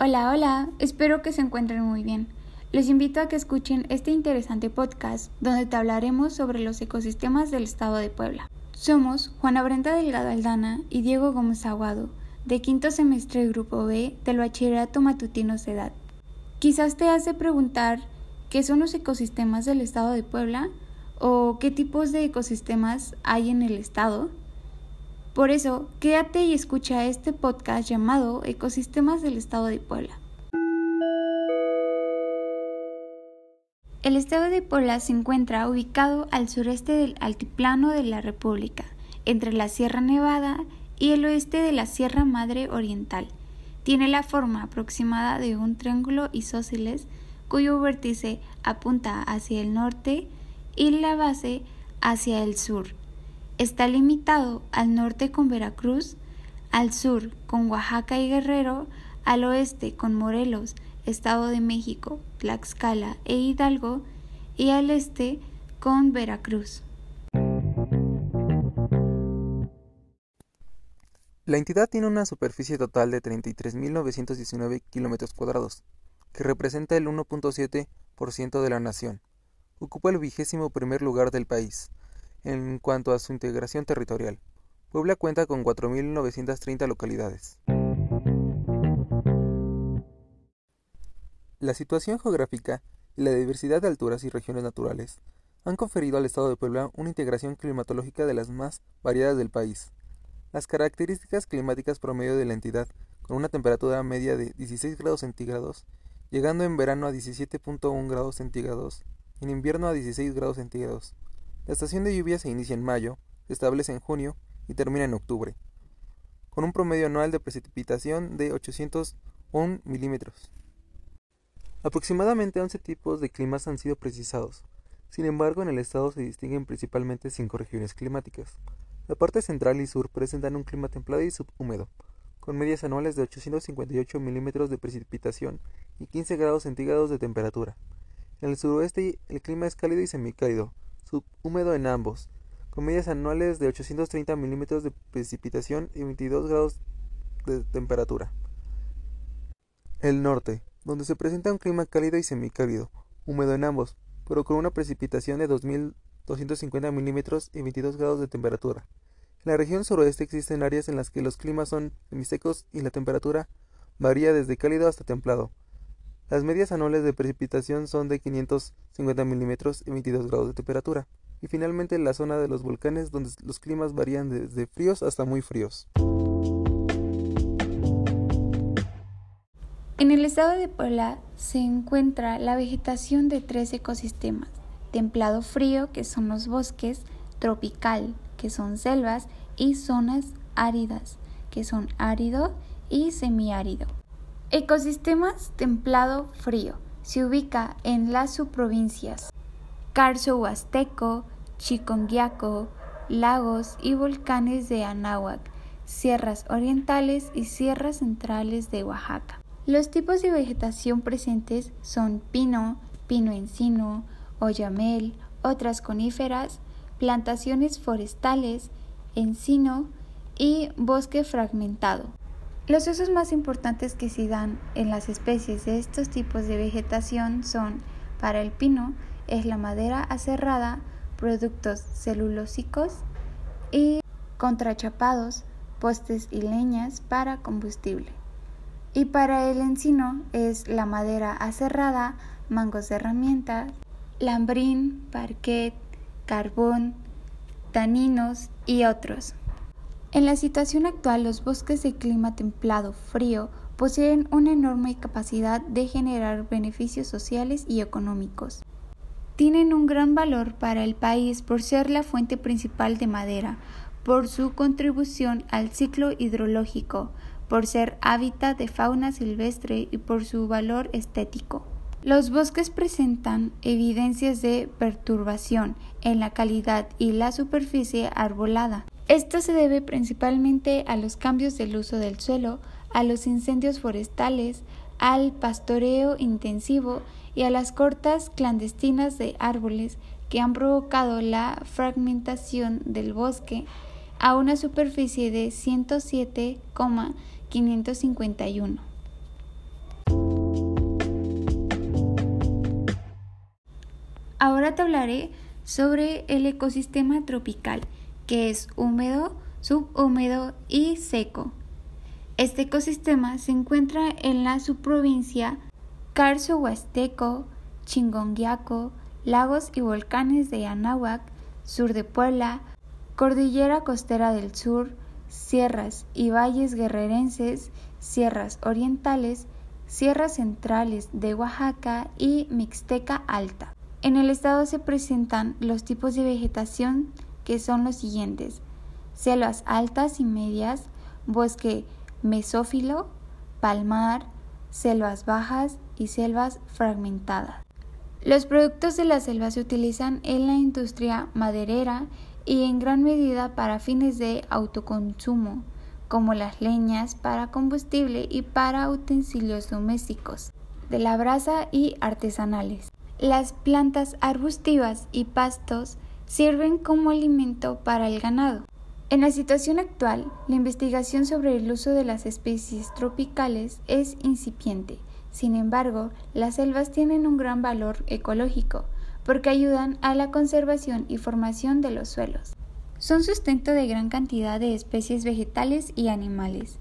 Hola, hola, espero que se encuentren muy bien. Les invito a que escuchen este interesante podcast donde te hablaremos sobre los ecosistemas del estado de Puebla. Somos Juana Brenta Delgado Aldana y Diego Gómez Aguado, de quinto semestre Grupo B del Bachillerato Matutino Sedad. Quizás te hace preguntar qué son los ecosistemas del estado de Puebla o qué tipos de ecosistemas hay en el estado. Por eso, quédate y escucha este podcast llamado Ecosistemas del Estado de Puebla. El estado de Puebla se encuentra ubicado al sureste del altiplano de la República, entre la Sierra Nevada y el oeste de la Sierra Madre Oriental. Tiene la forma aproximada de un triángulo isósceles cuyo vértice apunta hacia el norte y la base hacia el sur. Está limitado al norte con Veracruz, al sur con Oaxaca y Guerrero, al oeste con Morelos, Estado de México, Tlaxcala e Hidalgo, y al este con Veracruz. La entidad tiene una superficie total de 33.919 kilómetros cuadrados, que representa el 1.7% de la nación. Ocupa el vigésimo primer lugar del país en cuanto a su integración territorial. Puebla cuenta con 4.930 localidades. La situación geográfica y la diversidad de alturas y regiones naturales han conferido al Estado de Puebla una integración climatológica de las más variadas del país. Las características climáticas promedio de la entidad, con una temperatura media de 16 grados centígrados, llegando en verano a 17.1 grados centígrados en invierno a 16 grados centígrados, la estación de lluvia se inicia en mayo, se establece en junio y termina en octubre, con un promedio anual de precipitación de 801 milímetros. Aproximadamente 11 tipos de climas han sido precisados. Sin embargo, en el estado se distinguen principalmente cinco regiones climáticas. La parte central y sur presentan un clima templado y subhúmedo, con medias anuales de 858 milímetros de precipitación y 15 grados centígrados de temperatura. En el suroeste el clima es cálido y semicálido, subhúmedo en ambos, con medias anuales de 830 milímetros de precipitación y 22 grados de temperatura. El norte, donde se presenta un clima cálido y semicálido, húmedo en ambos, pero con una precipitación de 2.250 milímetros y 22 grados de temperatura. En la región suroeste existen áreas en las que los climas son semisecos y la temperatura varía desde cálido hasta templado, las medias anuales de precipitación son de 550 milímetros y 22 grados de temperatura. Y finalmente la zona de los volcanes donde los climas varían desde fríos hasta muy fríos. En el estado de Puebla se encuentra la vegetación de tres ecosistemas, templado frío, que son los bosques, tropical, que son selvas, y zonas áridas, que son árido y semiárido. Ecosistemas templado-frío. Se ubica en las subprovincias Carso Huasteco, Chiconguiaco, lagos y volcanes de Anáhuac, sierras orientales y sierras centrales de Oaxaca. Los tipos de vegetación presentes son pino, pino encino, oyamel, otras coníferas, plantaciones forestales, encino y bosque fragmentado. Los usos más importantes que se dan en las especies de estos tipos de vegetación son, para el pino, es la madera aserrada, productos celulósicos y contrachapados, postes y leñas para combustible. Y para el encino es la madera aserrada, mangos de herramientas, lambrín, parquet, carbón, taninos y otros. En la situación actual, los bosques de clima templado frío poseen una enorme capacidad de generar beneficios sociales y económicos. Tienen un gran valor para el país por ser la fuente principal de madera, por su contribución al ciclo hidrológico, por ser hábitat de fauna silvestre y por su valor estético. Los bosques presentan evidencias de perturbación en la calidad y la superficie arbolada, esto se debe principalmente a los cambios del uso del suelo, a los incendios forestales, al pastoreo intensivo y a las cortas clandestinas de árboles que han provocado la fragmentación del bosque a una superficie de 107,551. Ahora te hablaré sobre el ecosistema tropical que es húmedo, subhúmedo y seco. Este ecosistema se encuentra en la subprovincia Carso Huasteco, Chingonguiaco, lagos y volcanes de Anáhuac, sur de Puebla, cordillera costera del sur, sierras y valles guerrerenses, sierras orientales, sierras centrales de Oaxaca y Mixteca Alta. En el estado se presentan los tipos de vegetación que son los siguientes: selvas altas y medias, bosque mesófilo, palmar, selvas bajas y selvas fragmentadas. Los productos de la selva se utilizan en la industria maderera y en gran medida para fines de autoconsumo, como las leñas para combustible y para utensilios domésticos, de la brasa y artesanales. Las plantas arbustivas y pastos sirven como alimento para el ganado. En la situación actual, la investigación sobre el uso de las especies tropicales es incipiente. Sin embargo, las selvas tienen un gran valor ecológico porque ayudan a la conservación y formación de los suelos. Son sustento de gran cantidad de especies vegetales y animales.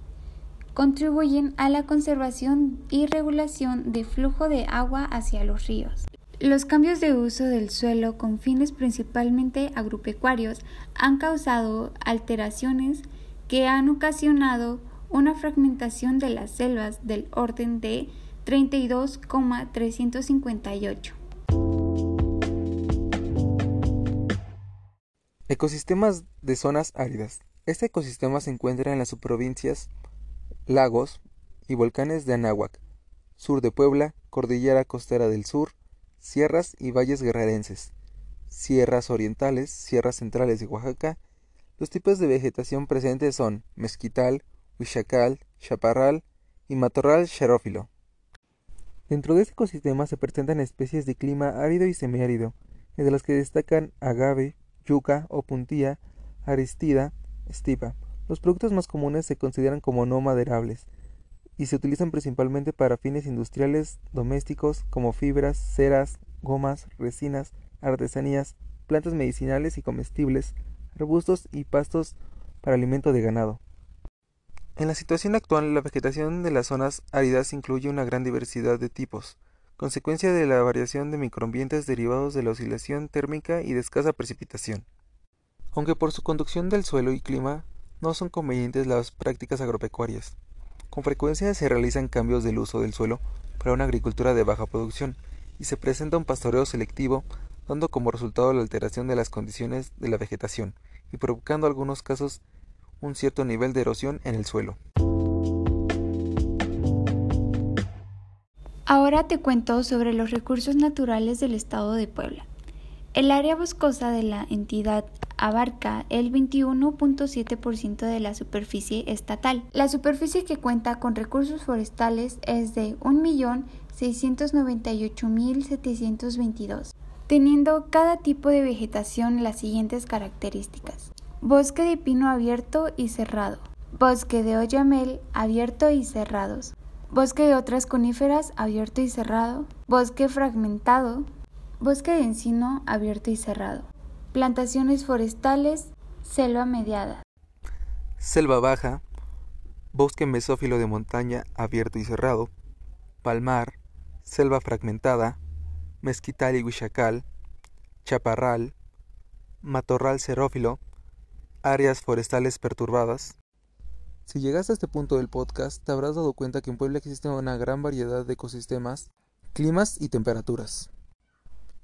Contribuyen a la conservación y regulación de flujo de agua hacia los ríos. Los cambios de uso del suelo con fines principalmente agropecuarios han causado alteraciones que han ocasionado una fragmentación de las selvas del orden de 32,358. Ecosistemas de zonas áridas. Este ecosistema se encuentra en las subprovincias, lagos y volcanes de Anáhuac, sur de Puebla, cordillera costera del sur, sierras y valles guerrerenses, sierras orientales, sierras centrales de Oaxaca. Los tipos de vegetación presentes son mezquital, huichacal, chaparral y matorral xerófilo. Dentro de este ecosistema se presentan especies de clima árido y semiárido, entre las que destacan agave, yuca o puntilla, aristida, estipa. Los productos más comunes se consideran como no maderables y se utilizan principalmente para fines industriales domésticos como fibras, ceras, gomas, resinas, artesanías, plantas medicinales y comestibles, arbustos y pastos para alimento de ganado. En la situación actual, la vegetación de las zonas áridas incluye una gran diversidad de tipos, consecuencia de la variación de microambientes derivados de la oscilación térmica y de escasa precipitación. Aunque por su conducción del suelo y clima no son convenientes las prácticas agropecuarias. Con frecuencia se realizan cambios del uso del suelo para una agricultura de baja producción y se presenta un pastoreo selectivo dando como resultado la alteración de las condiciones de la vegetación y provocando algunos casos un cierto nivel de erosión en el suelo. Ahora te cuento sobre los recursos naturales del estado de Puebla. El área boscosa de la entidad abarca el 21.7% de la superficie estatal. La superficie que cuenta con recursos forestales es de 1.698.722, teniendo cada tipo de vegetación las siguientes características. Bosque de pino abierto y cerrado. Bosque de oyamel abierto y cerrados. Bosque de otras coníferas abierto y cerrado. Bosque fragmentado. Bosque de encino abierto y cerrado. Plantaciones forestales. Selva mediada. Selva baja. Bosque mesófilo de montaña abierto y cerrado. Palmar. Selva fragmentada. Mezquital y huichacal. Chaparral. Matorral xerófilo áreas forestales perturbadas. Si llegaste a este punto del podcast, te habrás dado cuenta que en Puebla existe una gran variedad de ecosistemas, climas y temperaturas.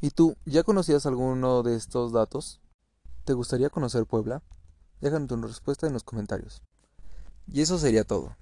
¿Y tú, ya conocías alguno de estos datos? ¿Te gustaría conocer Puebla? Déjanos tu respuesta en los comentarios. Y eso sería todo.